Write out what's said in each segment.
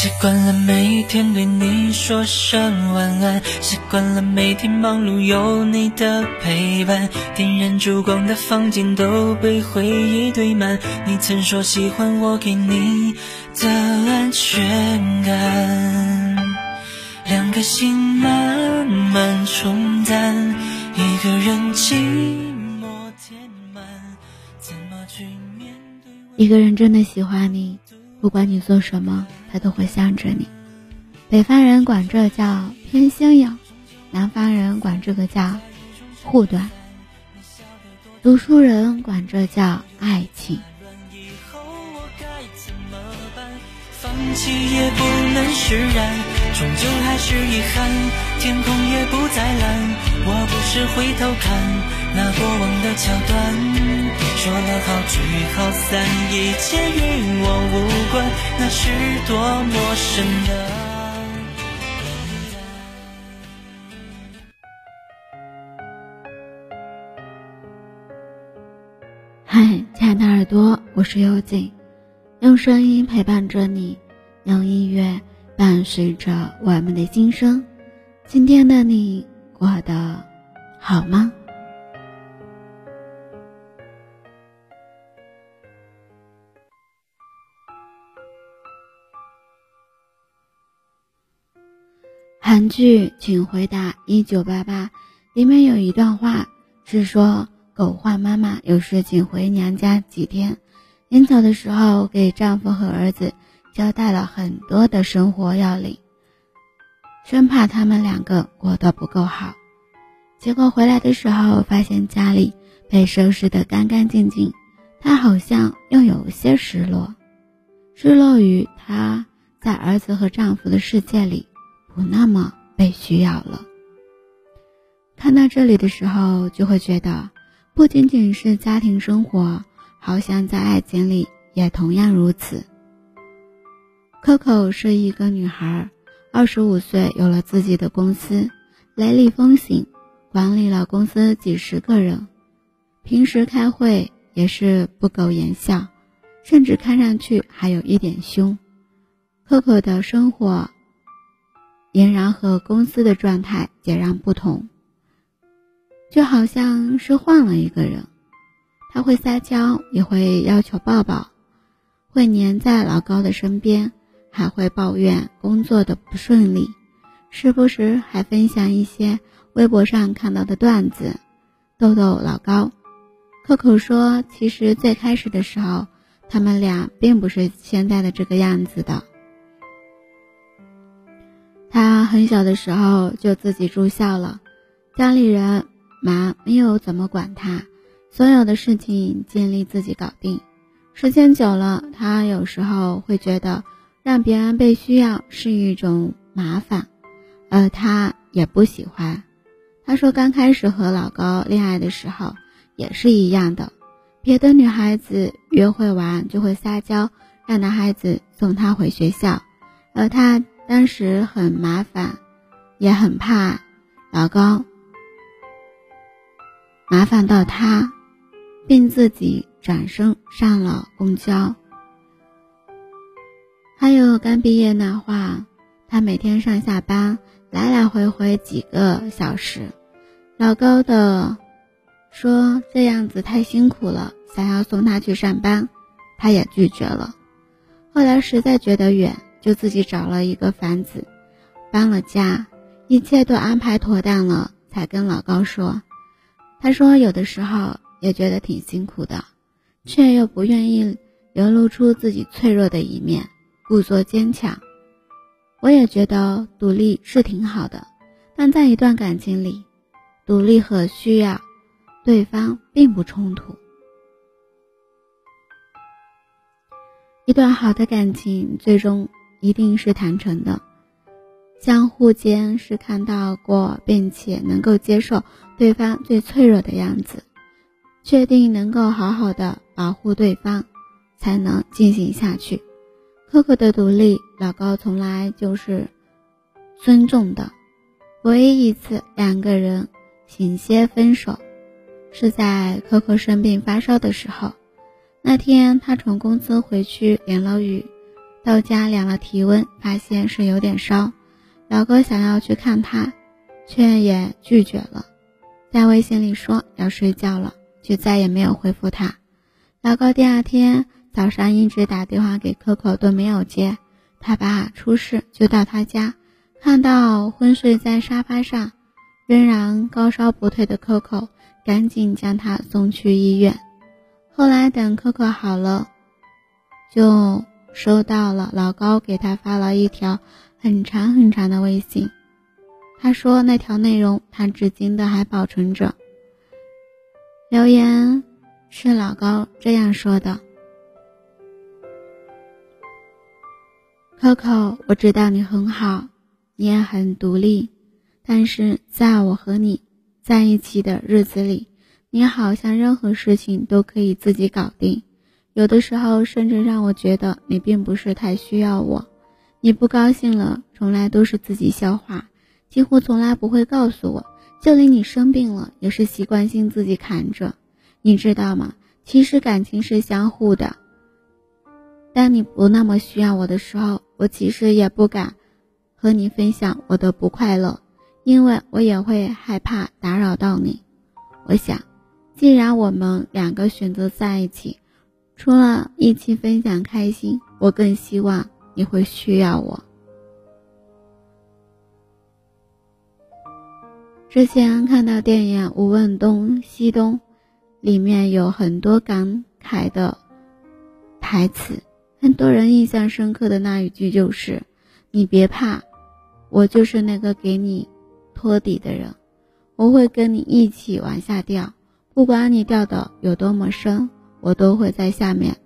习惯了每天对你说声晚安，习惯了每天忙碌有你的陪伴。点燃烛光的房间都被回忆堆满，你曾说喜欢我给你的安全感。两颗心慢慢冲淡，一个人寂寞填满，怎么去面对？一个人真的喜欢你，不管你做什么。他都会向着你。北方人管这叫偏心眼，南方人管这个叫护短，读书人管这叫爱情。放弃也不能释然，终究还是遗憾。天空也不再蓝，我不是回头看。那过往的桥段，说了好聚好散，一切与我无关，那是多陌生的。嗨，亲爱的耳朵，我是幽静，用声音陪伴着你，用音乐伴随着我们的心声。今天的你过得好吗？韩剧《请回答一九八八》里面有一段话是说，狗焕妈妈有事请回娘家几天，临走的时候给丈夫和儿子交代了很多的生活要领，生怕他们两个过得不够好。结果回来的时候，发现家里被收拾得干干净净，她好像又有些失落，失落于她在儿子和丈夫的世界里。不那么被需要了。看到这里的时候，就会觉得，不仅仅是家庭生活，好像在爱情里也同样如此。Coco 是一个女孩，二十五岁有了自己的公司，雷厉风行，管理了公司几十个人，平时开会也是不苟言笑，甚至看上去还有一点凶。Coco 的生活。俨然和公司的状态截然不同，就好像是换了一个人。他会撒娇，也会要求抱抱，会黏在老高的身边，还会抱怨工作的不顺利，时不时还分享一些微博上看到的段子，逗逗老高。可可说，其实最开始的时候，他们俩并不是现在的这个样子的。他很小的时候就自己住校了，家里人忙没有怎么管他，所有的事情尽力自己搞定。时间久了，他有时候会觉得让别人被需要是一种麻烦，而他也不喜欢。他说刚开始和老高恋爱的时候也是一样的，别的女孩子约会完就会撒娇让男孩子送她回学校，而他。当时很麻烦，也很怕老高麻烦到他，并自己转身上了公交。还有刚毕业那会，他每天上下班来来回回几个小时，老高的说这样子太辛苦了，想要送他去上班，他也拒绝了。后来实在觉得远。就自己找了一个房子，搬了家，一切都安排妥当了，才跟老高说。他说有的时候也觉得挺辛苦的，却又不愿意流露出自己脆弱的一面，故作坚强。我也觉得独立是挺好的，但在一段感情里，独立和需要对方并不冲突。一段好的感情最终。一定是坦诚的，相互间是看到过，并且能够接受对方最脆弱的样子，确定能够好好的保护对方，才能进行下去。可可的独立，老高从来就是尊重的。唯一一次两个人险些分手，是在可可生病发烧的时候。那天他从公司回去淋了雨。到家量了体温，发现是有点烧。老高想要去看他，却也拒绝了，在微信里说要睡觉了，就再也没有回复他。老高第二天早上一直打电话给 Coco 都没有接，他爸出事就到他家，看到昏睡在沙发上，仍然高烧不退的 Coco，赶紧将他送去医院。后来等 Coco 好了，就收到了老高给他发了一条很长很长的微信。他说那条内容他至今都还保存着。留言是老高这样说的：“Coco，我知道你很好，你也很独立，但是在我和你在一起的日子里。”你好像任何事情都可以自己搞定，有的时候甚至让我觉得你并不是太需要我。你不高兴了，从来都是自己消化，几乎从来不会告诉我。就连你生病了，也是习惯性自己扛着。你知道吗？其实感情是相互的。当你不那么需要我的时候，我其实也不敢和你分享我的不快乐，因为我也会害怕打扰到你。我想。既然我们两个选择在一起，除了一起分享开心，我更希望你会需要我。之前看到电影《无问东西东》，里面有很多感慨的台词，很多人印象深刻的那一句就是：“你别怕，我就是那个给你托底的人，我会跟你一起往下掉。”不管你掉的有多么深，我都会在下面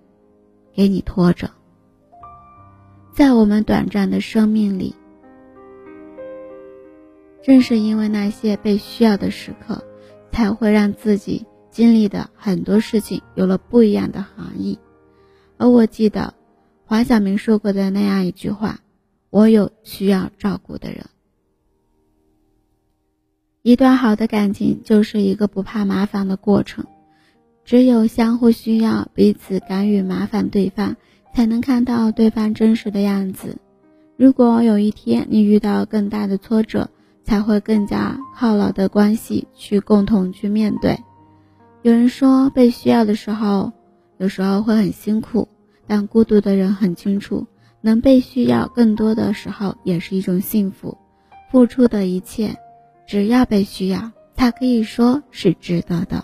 给你拖着。在我们短暂的生命里，正是因为那些被需要的时刻，才会让自己经历的很多事情有了不一样的含义。而我记得黄晓明说过的那样一句话：“我有需要照顾的人。”一段好的感情就是一个不怕麻烦的过程，只有相互需要，彼此敢于麻烦对方，才能看到对方真实的样子。如果有一天你遇到更大的挫折，才会更加靠牢的关系去共同去面对。有人说，被需要的时候，有时候会很辛苦，但孤独的人很清楚，能被需要更多的时候也是一种幸福。付出的一切。只要被需要，他可以说是值得的。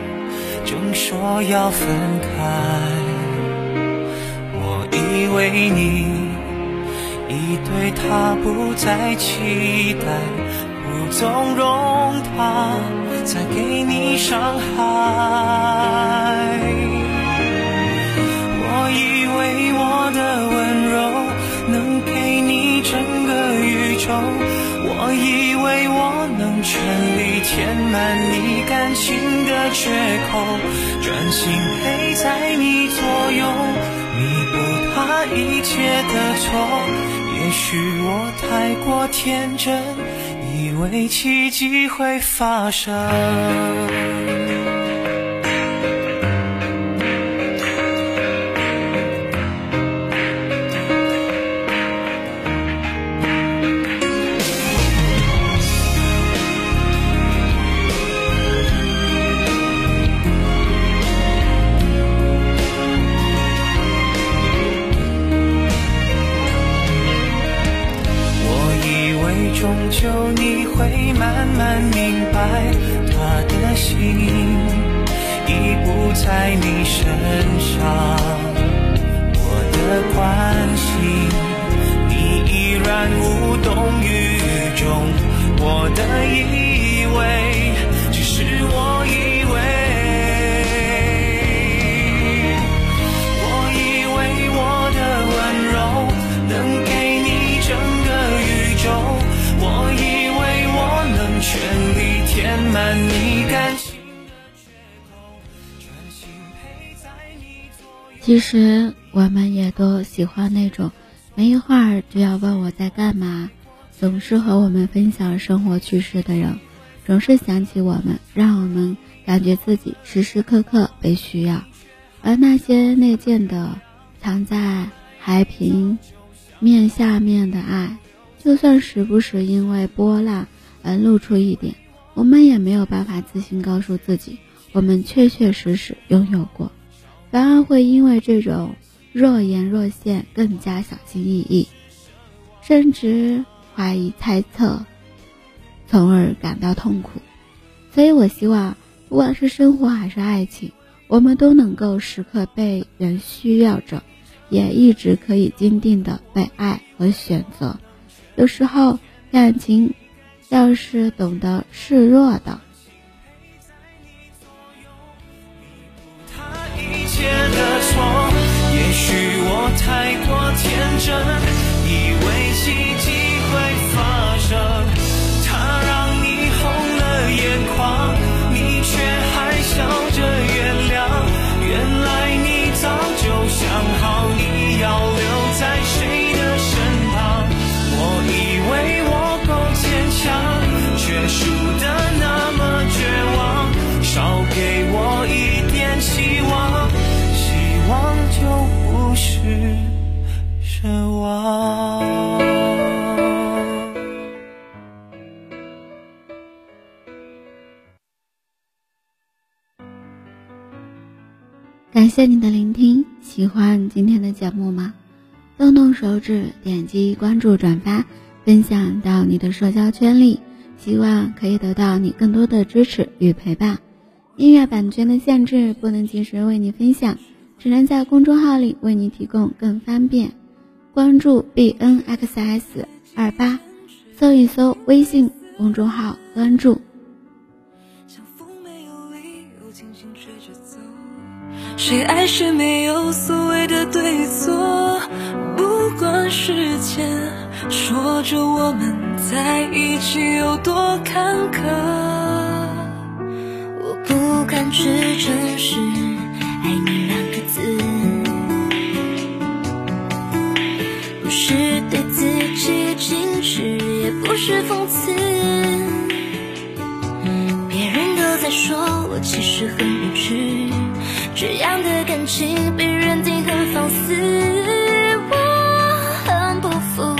正说要分开，我以为你已对他不再期待，不纵容他再给你伤害。我以为我的温柔能给你整个宇宙。我以为我能全力填满你感情的缺口，专心陪在你左右，弥补他一切的错。也许我太过天真，以为奇迹会发生。你身上。其实我们也都喜欢那种没一会儿就要问我在干嘛，总是和我们分享生活趣事的人，总是想起我们，让我们感觉自己时时刻刻被需要。而那些内建的、藏在海平面下面的爱，就算时不时因为波浪而露出一点，我们也没有办法自信告诉自己，我们确确实实拥有过。反而会因为这种若隐若现更加小心翼翼，甚至怀疑猜测，从而感到痛苦。所以我希望，不管是生活还是爱情，我们都能够时刻被人需要着，也一直可以坚定的被爱和选择。有时候感情要是懂得示弱的。天真，以为奇迹。谢你的聆听，喜欢今天的节目吗？动动手指，点击关注、转发，分享到你的社交圈里，希望可以得到你更多的支持与陪伴。音乐版权的限制，不能及时为你分享，只能在公众号里为你提供更方便。关注 b n x s 二八，搜一搜微信公众号关注。谁爱谁没有所谓的对错，不管时间说着我们在一起有多坎坷。我不敢去证实“爱你”两个字，不是对自己矜持，也不是讽刺。别人都在说我其实很无知，这样的感情被认定很放肆，我很不服，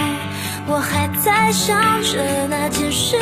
我还在想着那件事。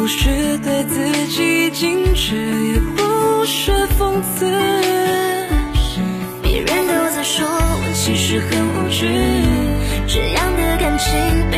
不是对自己矜持，也不是讽刺。别人都在说我其实很无知，这样的感情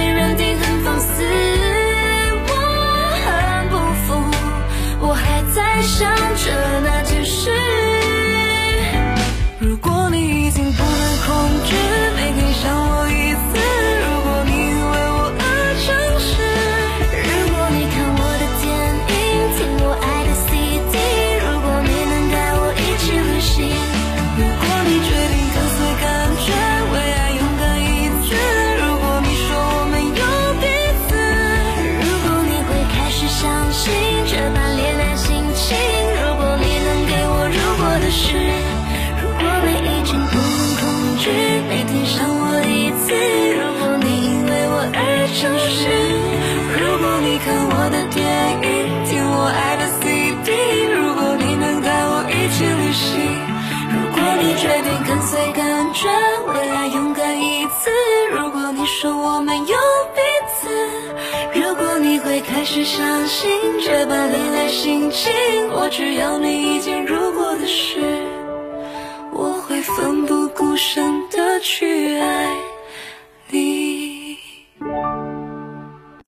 的电影听我爱的 cd 如果你能带我一起旅行如果你决定跟随感觉为爱勇敢一次如果你说我们有彼此如果你会开始相信这般恋爱心情我只要你一件如果的事我会奋不顾身的去